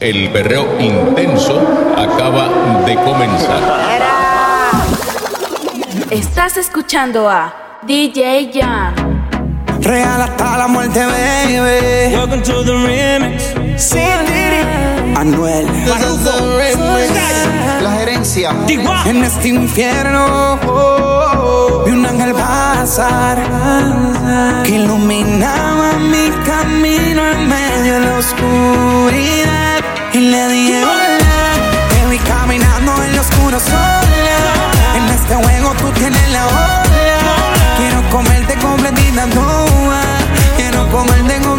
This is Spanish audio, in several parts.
El berreo intenso acaba de comenzar. Estás escuchando a DJ Jan. Real hasta la muerte, baby. Welcome to the remix. Anuel. La gerencia. En este infierno vi un ángel pasar que iluminaba mi camino en medio de la oscuridad y le dije hola, te vi caminando en lo oscuro sola. En este juego tú tienes la ola. Quiero comerte completita toda. Quiero comerte completita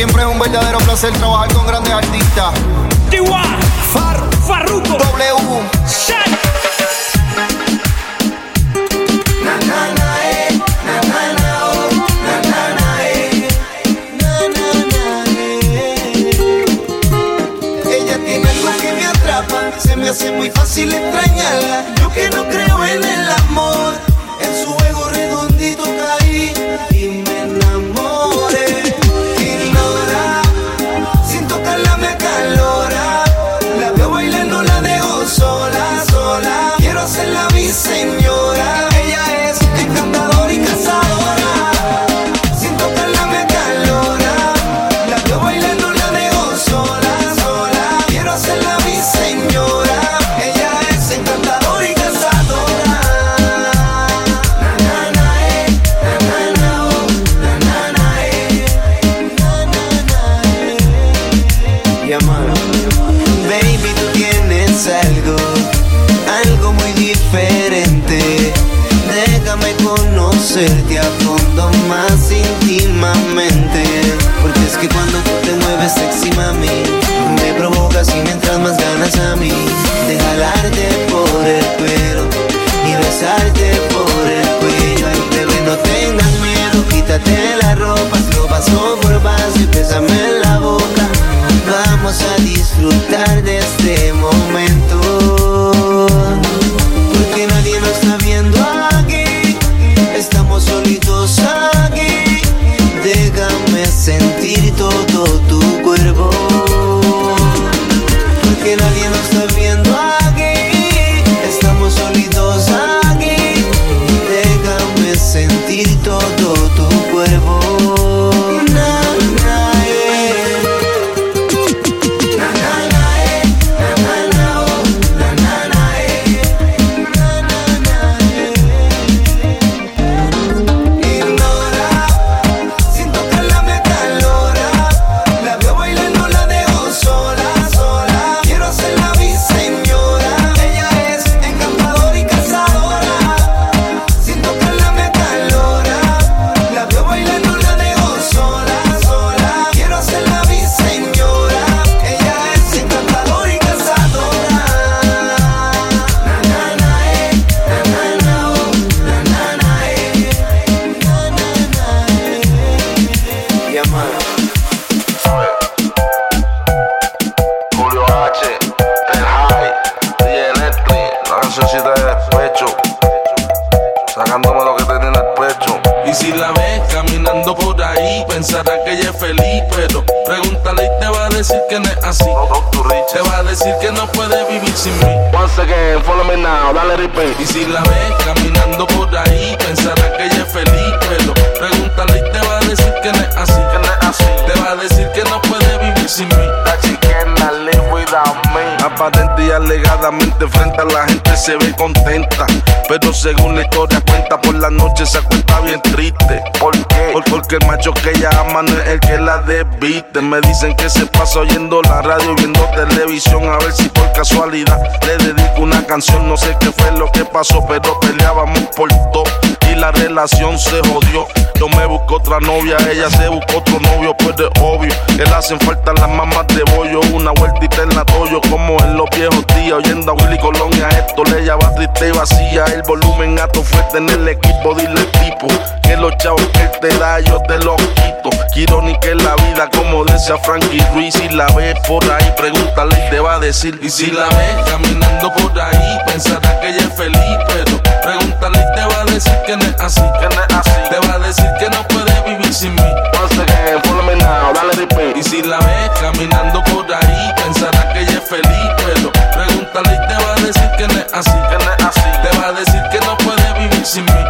Siempre es un verdadero placer trabajar con grandes artistas. Tiwa, Far, Farruko, W, Shaq. Ella tiene algo que me atrapa, se me hace muy fácil extrañarla. Yo que no creo en el que ella ama no es el que la desviste. Me dicen que se pasa oyendo la radio, viendo televisión. A ver si por casualidad le dedico una canción. No sé qué fue lo que pasó, pero peleábamos por todo. Y la relación se jodió. Yo me busco otra novia, ella se buscó otro novio, pues de obvio. Que le hacen falta las mamás de bollo. Una vueltita en la toyo, como en los viejos días. Oyendo a Willy Colón y a esto le va triste y vacía. El volumen alto fuerte en el equipo, dile tipo. Que los chavos que él te da, yo te los quito. Quiero ni que la vida, como decía Frankie Ruiz. Si la ves por ahí, pregúntale y te va a decir. Y si la ves caminando por ahí, pensará que ella es feliz, pero pregúntale y te va a decir que no es así. Que no es así. Te va a decir que no puede vivir sin mí. Once again, follow me now, dale repeat. Y si la ves caminando por ahí, pensará que ella es feliz, pero pregúntale y te va a decir que no es así. Que no es así. Te va a decir que no puede vivir sin mí.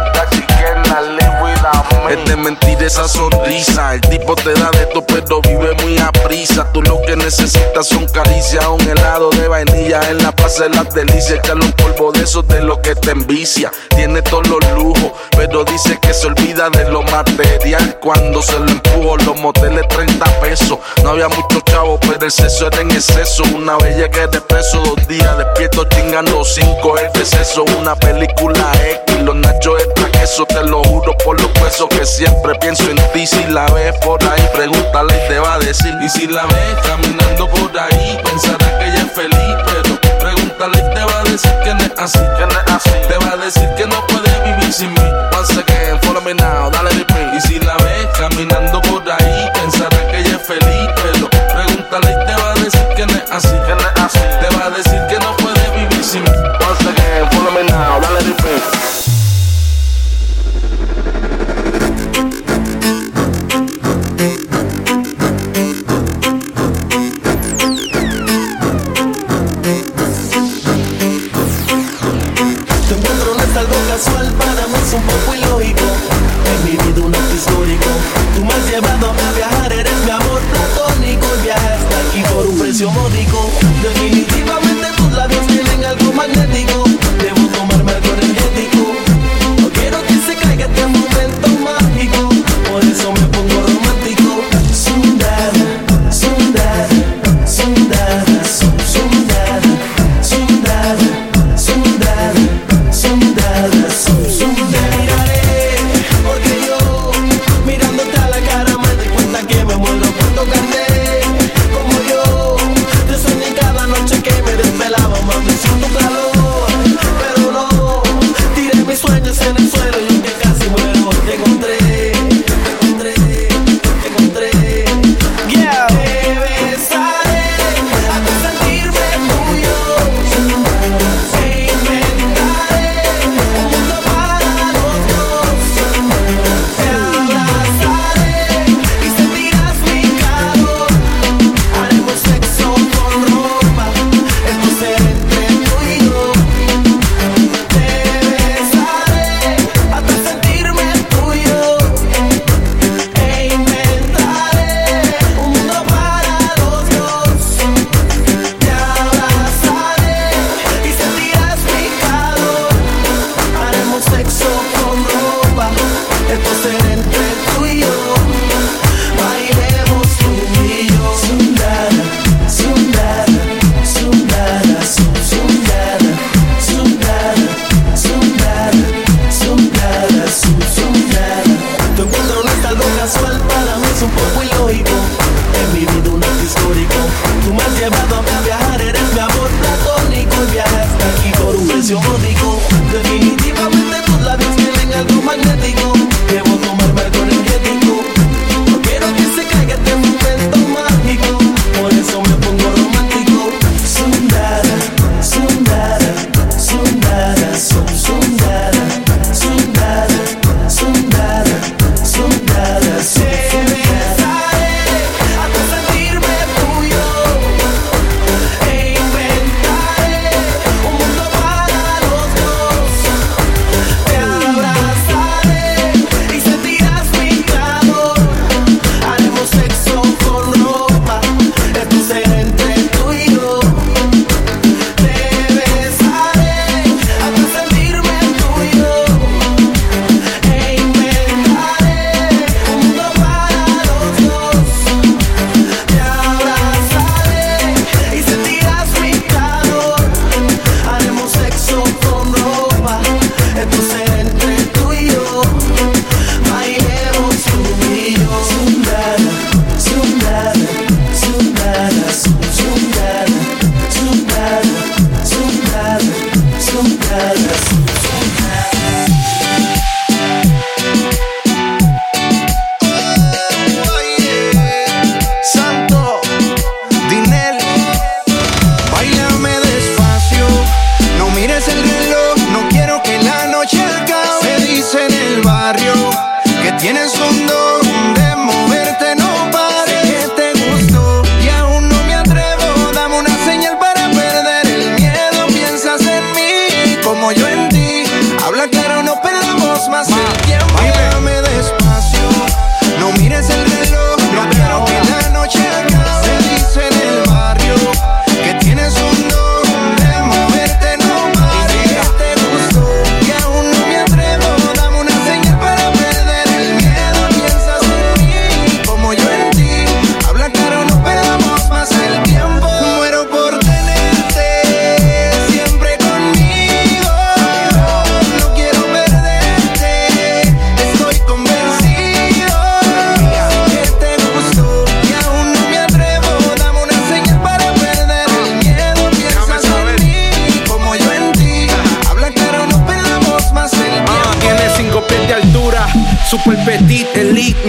Es de mentir esa sonrisa. El tipo te da de todo, pero vive muy a prisa. Tú lo que necesitas son caricias, un helado de vainilla en la plaza de las delicias. Echarle un polvo de esos de lo que te envicia. Tiene todos los lujos, pero dice que se olvida de lo material. Cuando se lo empujo, los moteles 30 pesos. No había muchos chavos, pero el sexo era en exceso. Una bella que de preso, dos días despierto chingando cinco. El deceso, una película X. Los nachos extra queso, te lo juro por los huesos que siempre pienso en ti. Si la ves por ahí, pregúntale y te va a decir. Y si la ves caminando por ahí, pensará que ella es feliz, pero pregúntale y te va a decir que no es así. Que no es así. Te va a decir que no puede vivir sin mí. Once again, follow me now, dale repeat. Y si la ves caminando por ahí, pensará que ella es feliz, pero pregúntale y te va a decir que no es así. Que no es así. Te va a decir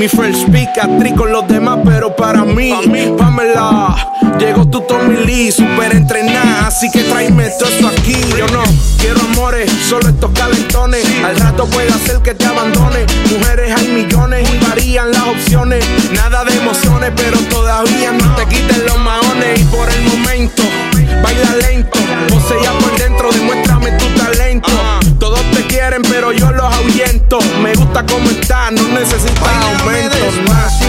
Mi first speak, actriz con los demás, pero para mí, Pamela. Llegó tu Tommy Lee, super entrenada, así que tráeme todo esto aquí. Yo no quiero amores, solo estos calentones. Al rato puede hacer que te abandone. Mujeres hay millones y varían las opciones. Nada de emociones, pero todavía no te quiten los maones. Y por el momento, baila lento, ya por dentro, demuéstrame tu talento. Todos te quieren, pero yo los ahuyento. Me gusta cómo estás, no necesitas. Somos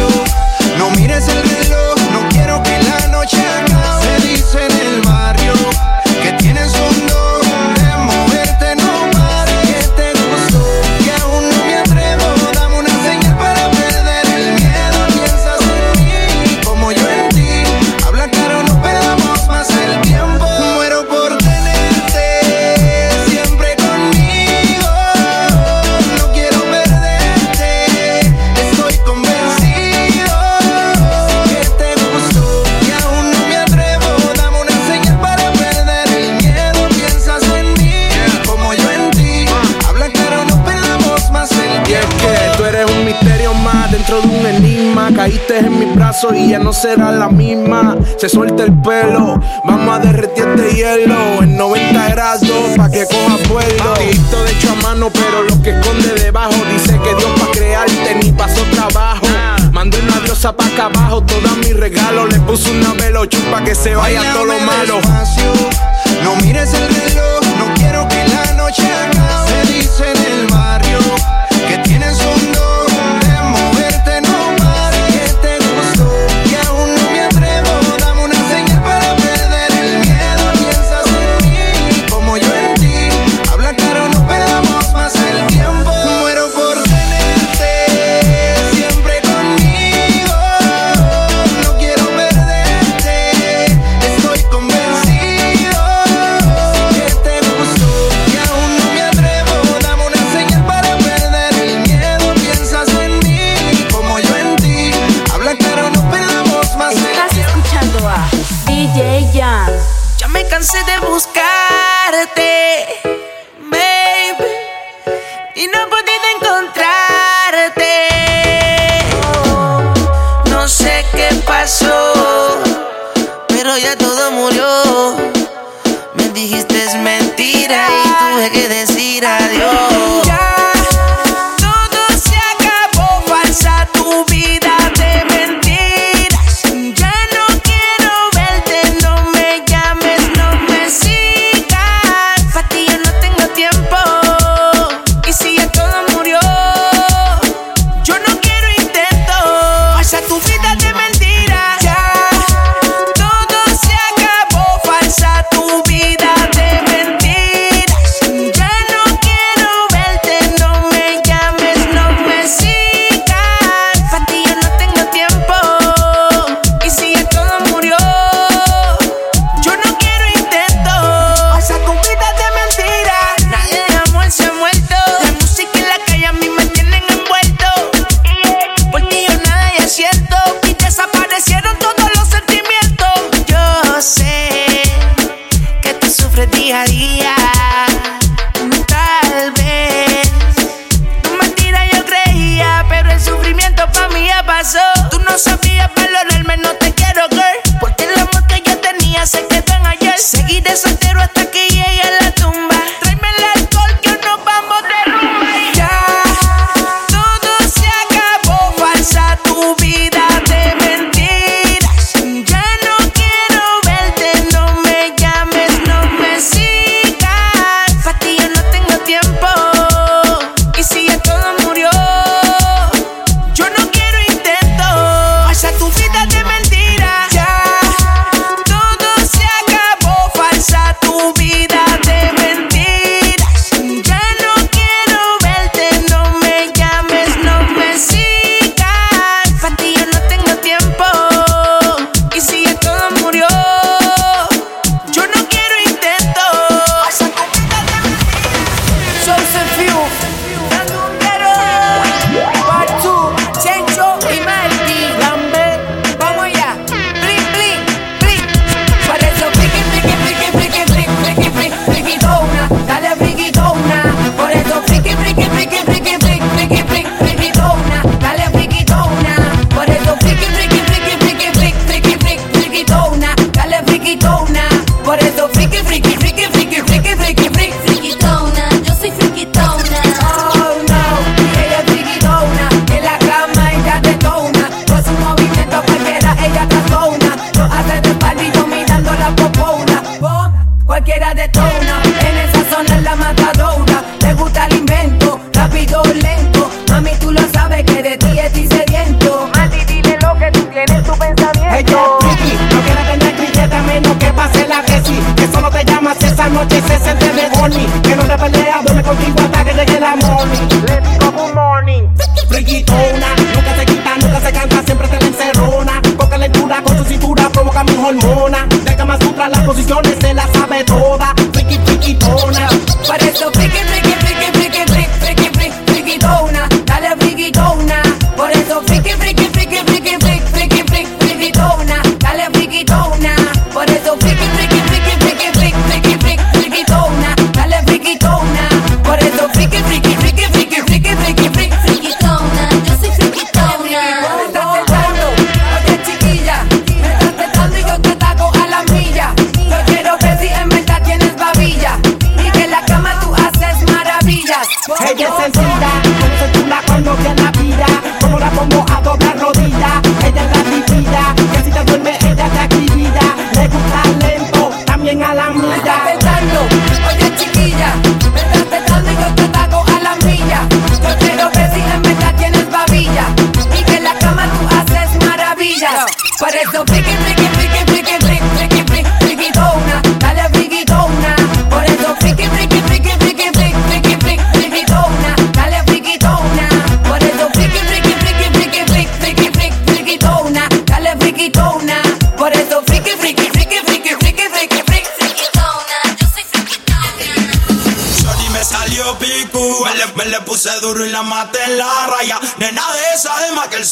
y ya no será la misma. Se suelta el pelo, vamos a derretir este hielo en 90 grados pa' que coja vuelo. Patito de hecho a mano, pero lo que esconde debajo dice que Dios pa' crearte ni pasó trabajo. Ah. Mandé una diosa pa' acá abajo, todos mis regalos. Le puse una velo pa' que se vaya Bailame todo lo malo. No mires el reloj, no quiero que la noche acabe. Se dice en el barrio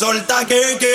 gema que que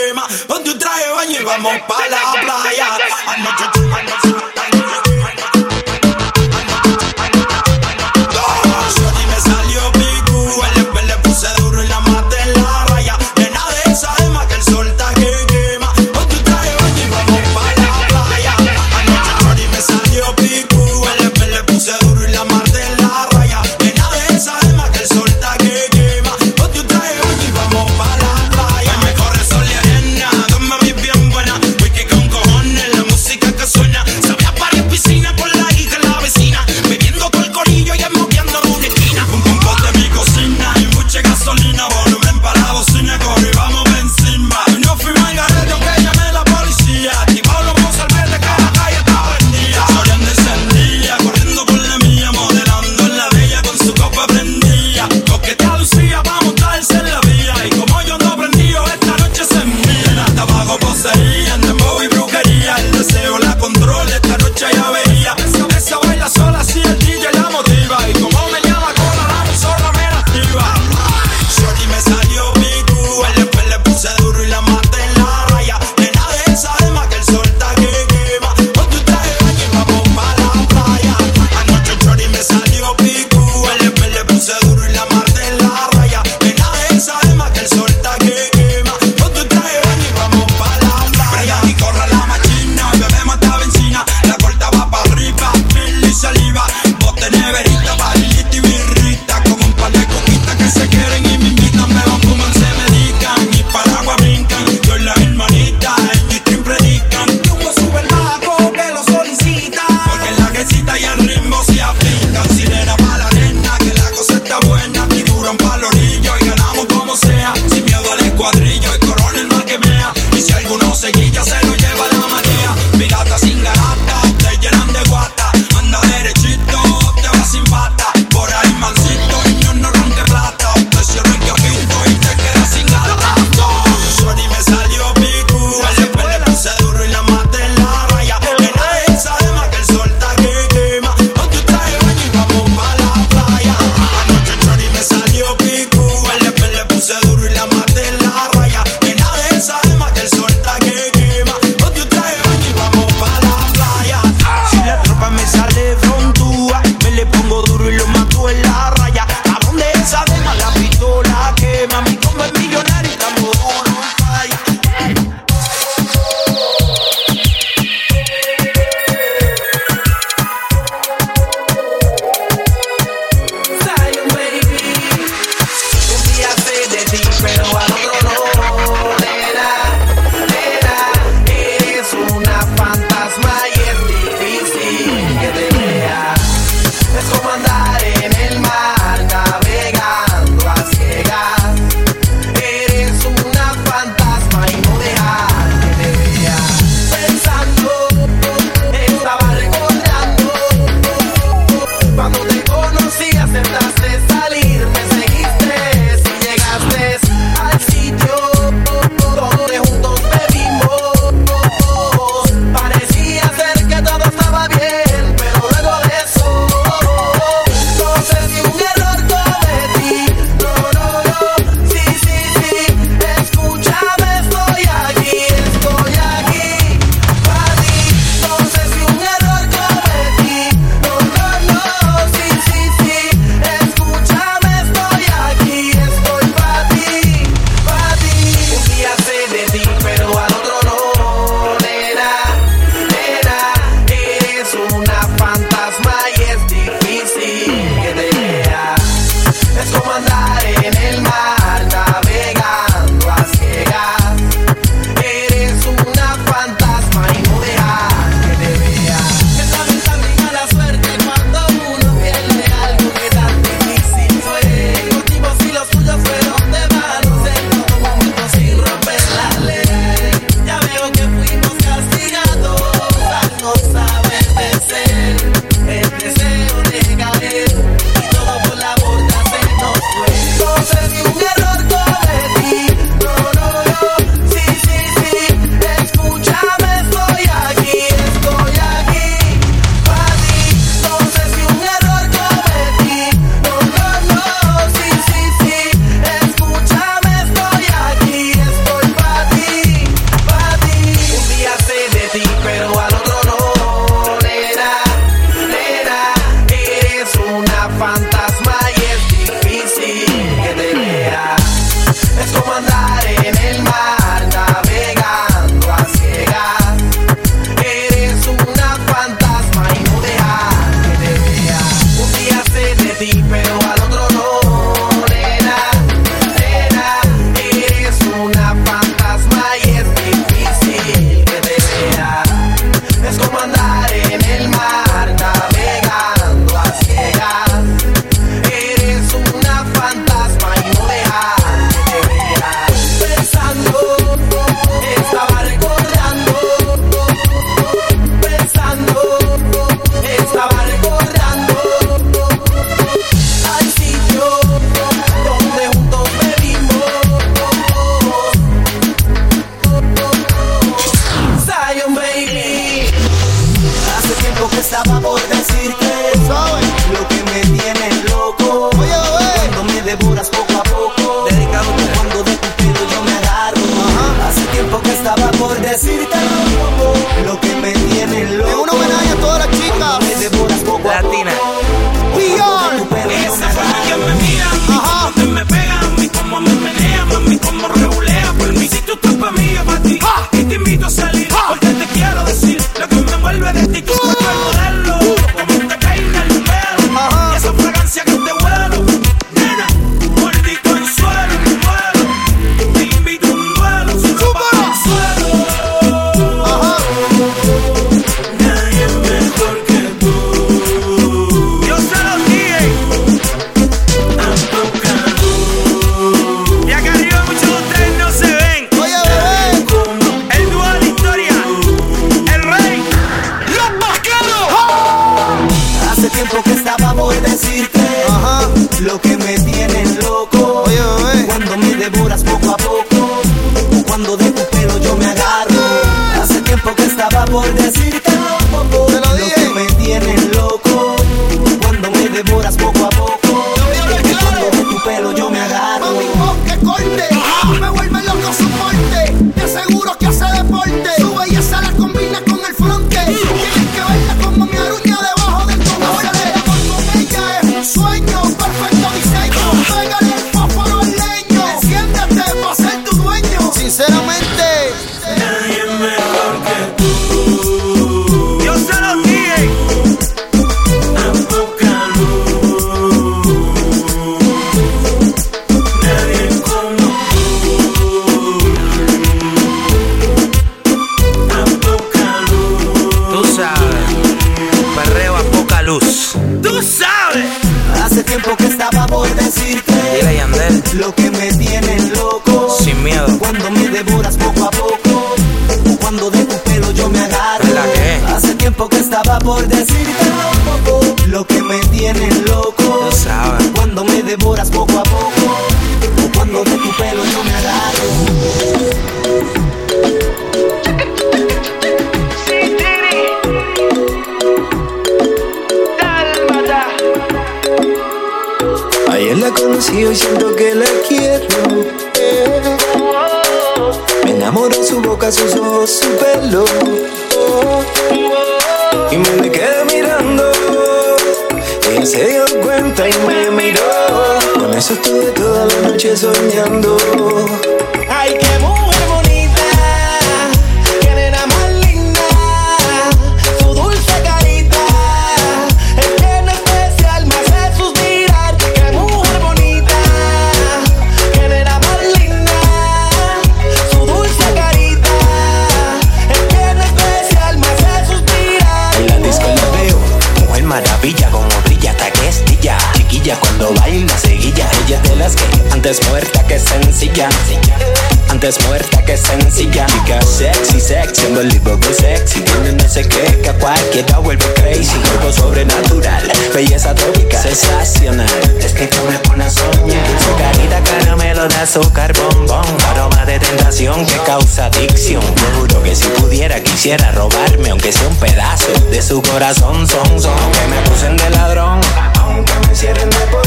azúcar bombón, aroma de tentación que causa adicción. Yo juro que si pudiera quisiera robarme, aunque sea un pedazo de su corazón, son, son, que me acusen de ladrón. Aunque me cierren de por.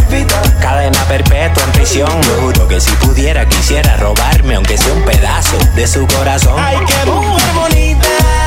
Cadena perpetua en prisión. Yo juro que si pudiera quisiera robarme, aunque sea un pedazo de su corazón. Ay, qué mujer bonita.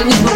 Ele é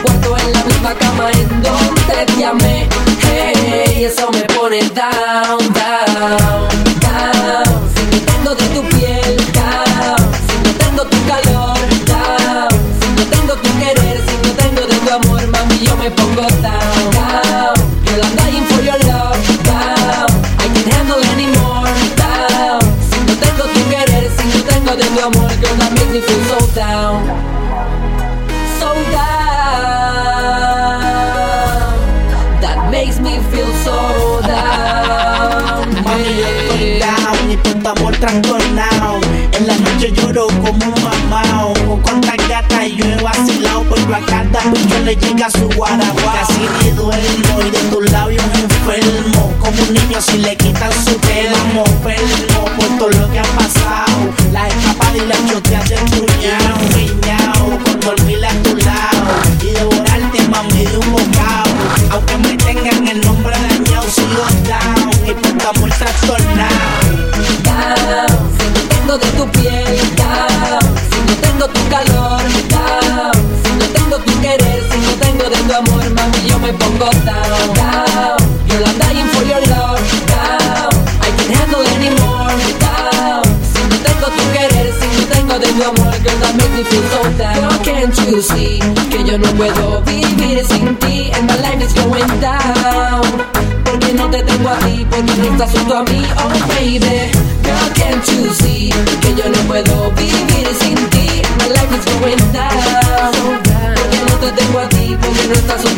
le llega su guaraguá. Casi te duermo y de tus labios enfermo. Como un niño si le quitan su tela, enfermo por todo lo que ha pasado. La escapada y la choteas del puñado, piñao, con dormir a tu lado. Y devorarte, mami, de un bocado. Aunque me tengan el nombre dañado, sigo down. Y tú estás muy trastornado. Down, si no tengo de tu piel, down, si no tengo tu calor. pongo down, down. Girl, I'm dying for your love, down. I can't handle anymore, down. Si no tengo tu querer, si no tengo de tu amor, girl, that makes me feel so down. Can't you see que yo no puedo vivir sin ti? And my life is going down. Porque no te tengo a ti, porque no estás junto a mí, oh baby. Girl, can't you see que yo no puedo vivir sin ti? And my life is going down. Porque no te tengo a ti, porque no estás junto a mí.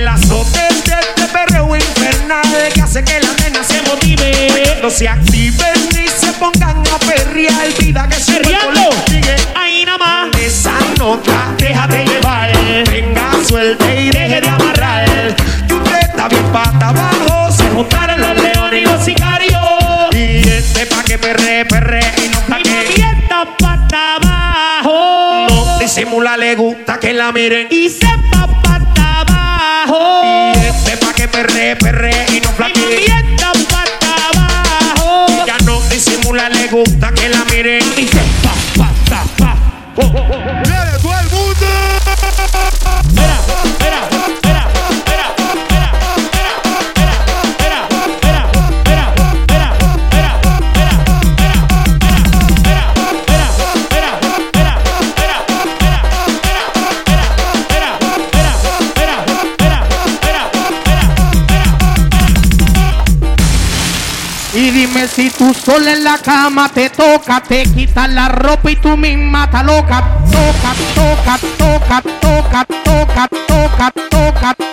el azote de este perreo infernal que hace que la nena se motive. No se activen ni se pongan a perrear. Vida que se sigue Ahí nada más. Esa nota, déjate llevar. Venga, suelte y deje de amarrar. Y usted está bien pata abajo. Se juntaron los leones y los sicarios. Y este pa' que perre, perre y no pa' que. pata abajo. No disimula, le gusta que la miren. Y sepa flaquita. para abajo. Ya no disimula, le gusta que la miren. Tú sola en la cama te toca, te quitas la ropa y tú misma te loca. Toca, toca, toca, toca, toca, toca, toca, toca.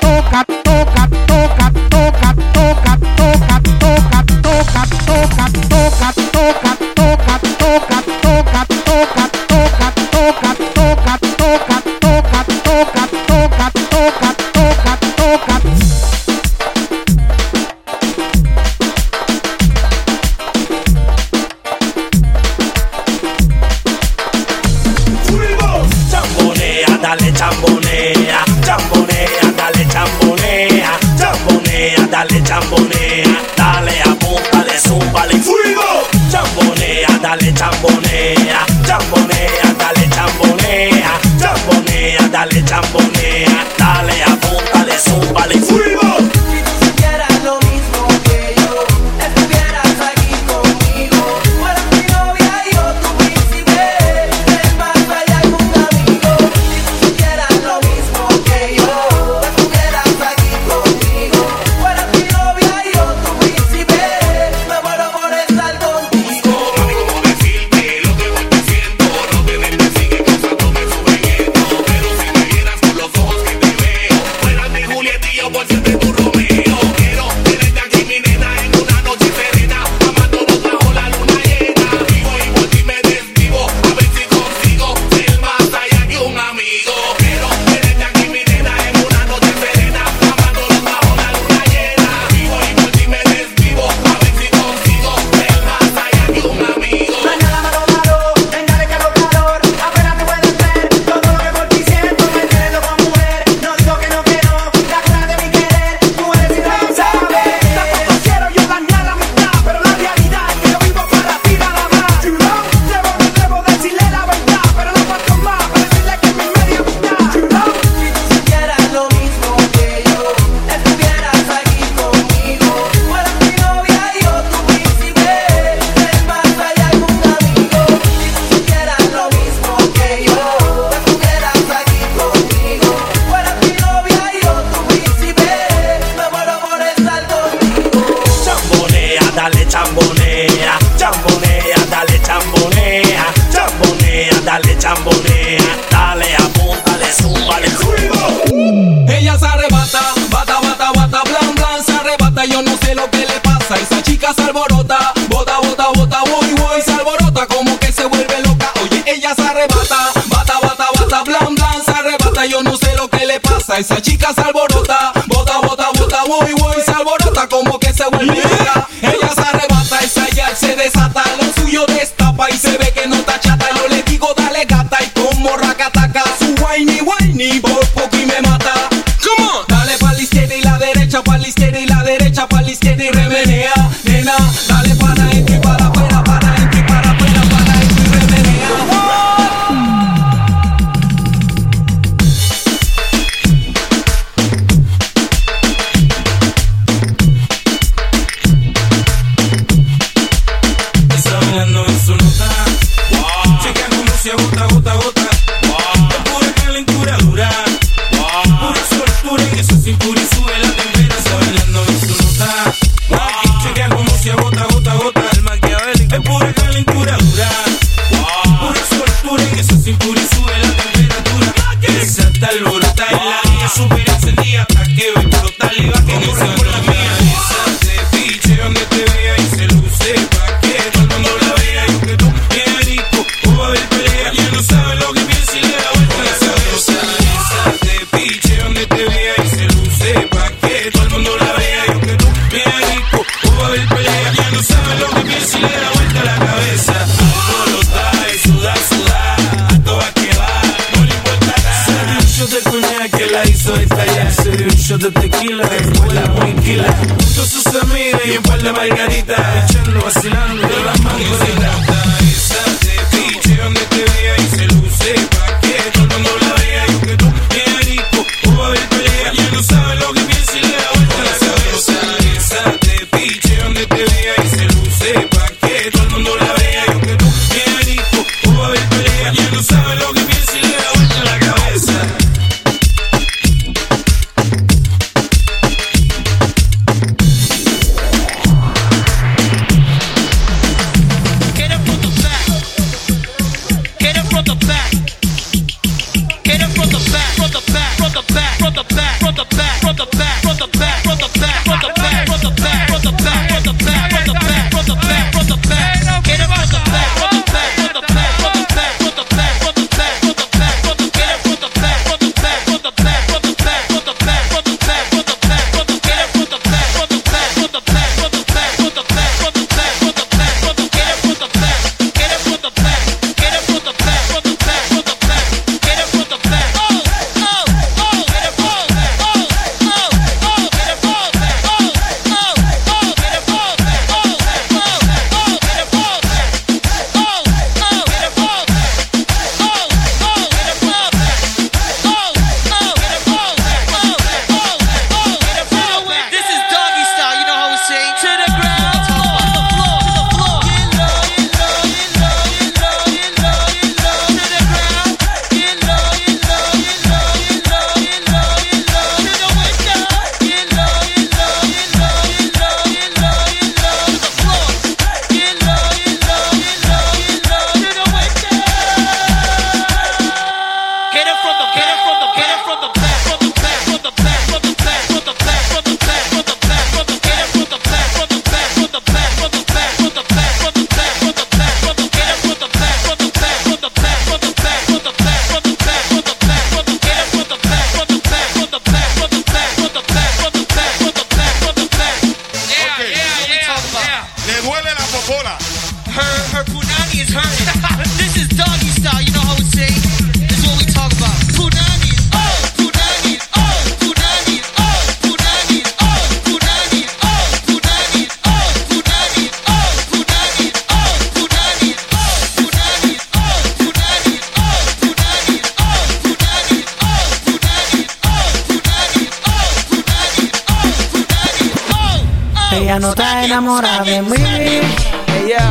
Hey, hey yo.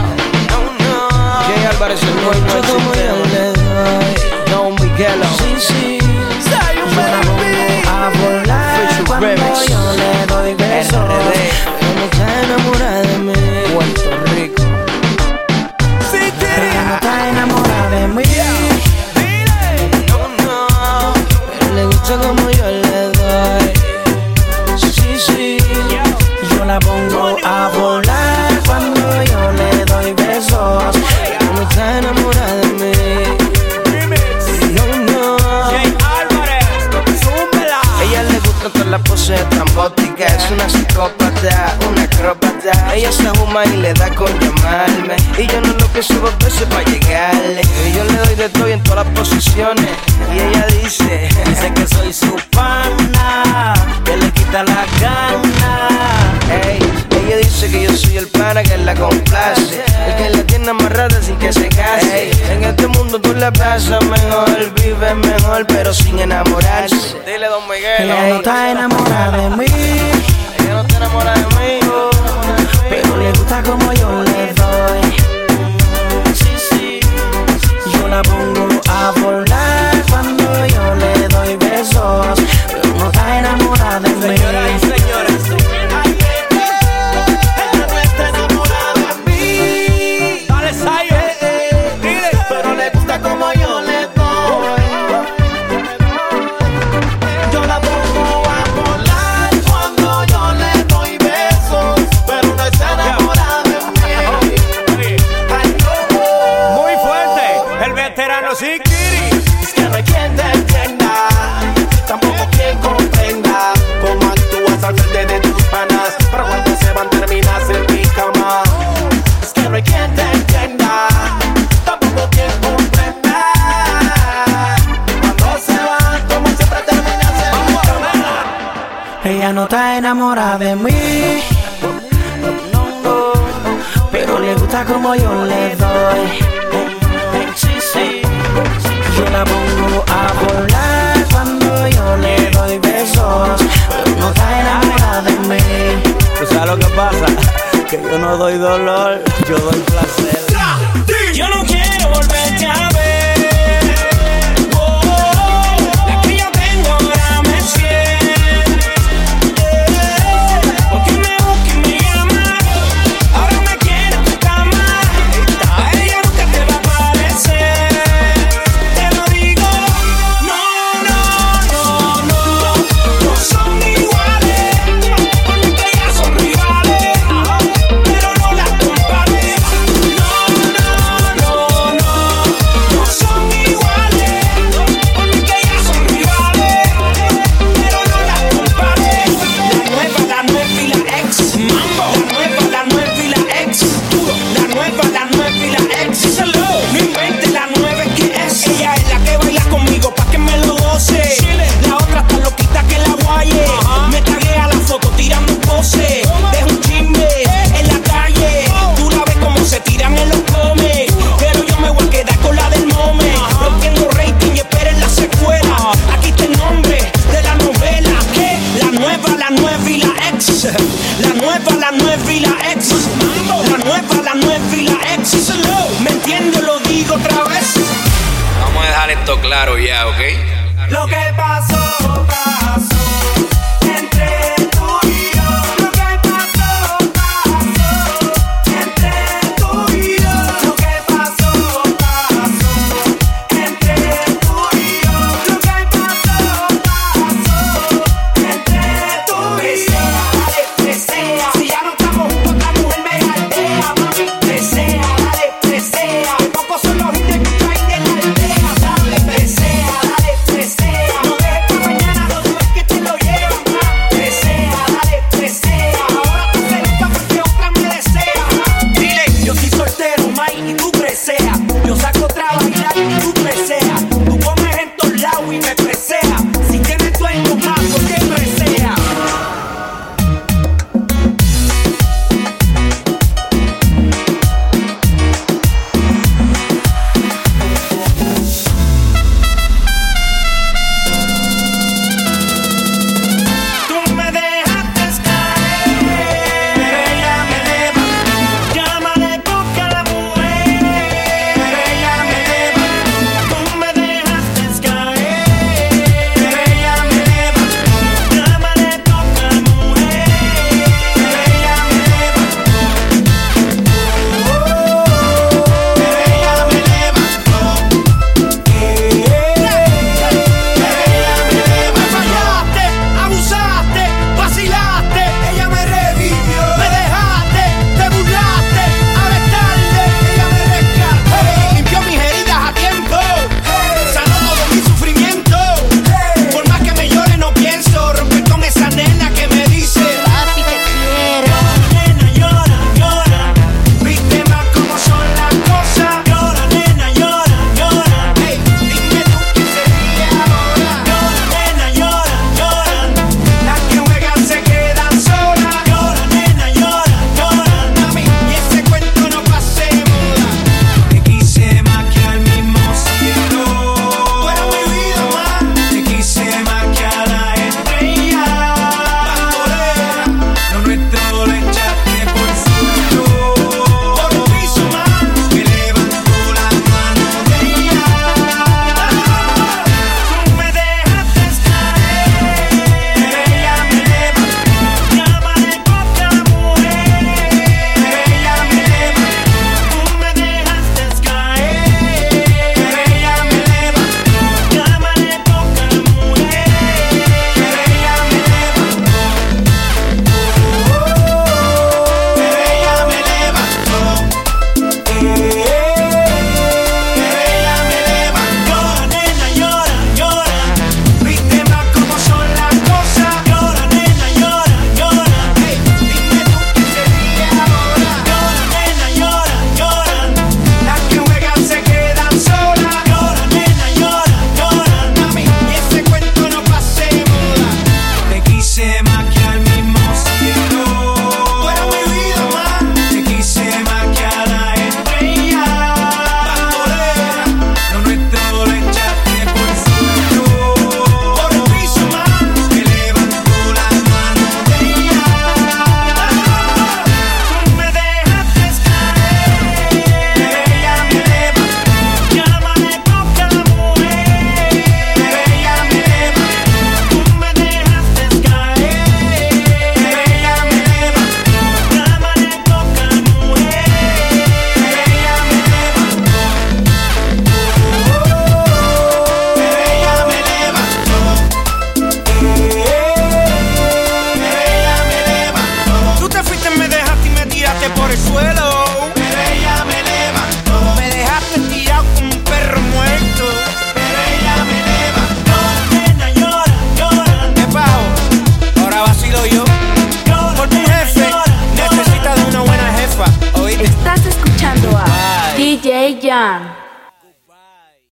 Oh, no. Jay Álvarez, el nuevo no existe. No, Miguelo. llama y le da con llamarme. Y yo no lo que dos veces para llegarle. Y yo le doy de todo y en todas las posiciones. Y ella dice: Dice que soy su pana, que le quita la gana. Ey, ella dice que yo soy el pana que la complace. El que la tiene amarrada sin que se case. En este mundo tú la pasas mejor, vives mejor, pero sin enamorarse. Dile, don Miguel. Ella no está enamorada de mí. Ella no está enamorada de mí le gusta como yo le doy. Yo la pongo a volar cuando yo le doy besos, pero no está enamorada de mí. Ella no está enamorada de mí, pero le gusta como yo le doy. Yo la pongo a volar cuando yo le doy besos, pero no está enamorada de mí. ¿Tú sabes lo que pasa? Que yo no doy dolor, yo doy placer. Yo no quiero volverte a Vamos a dejar esto claro ya, ¿ok?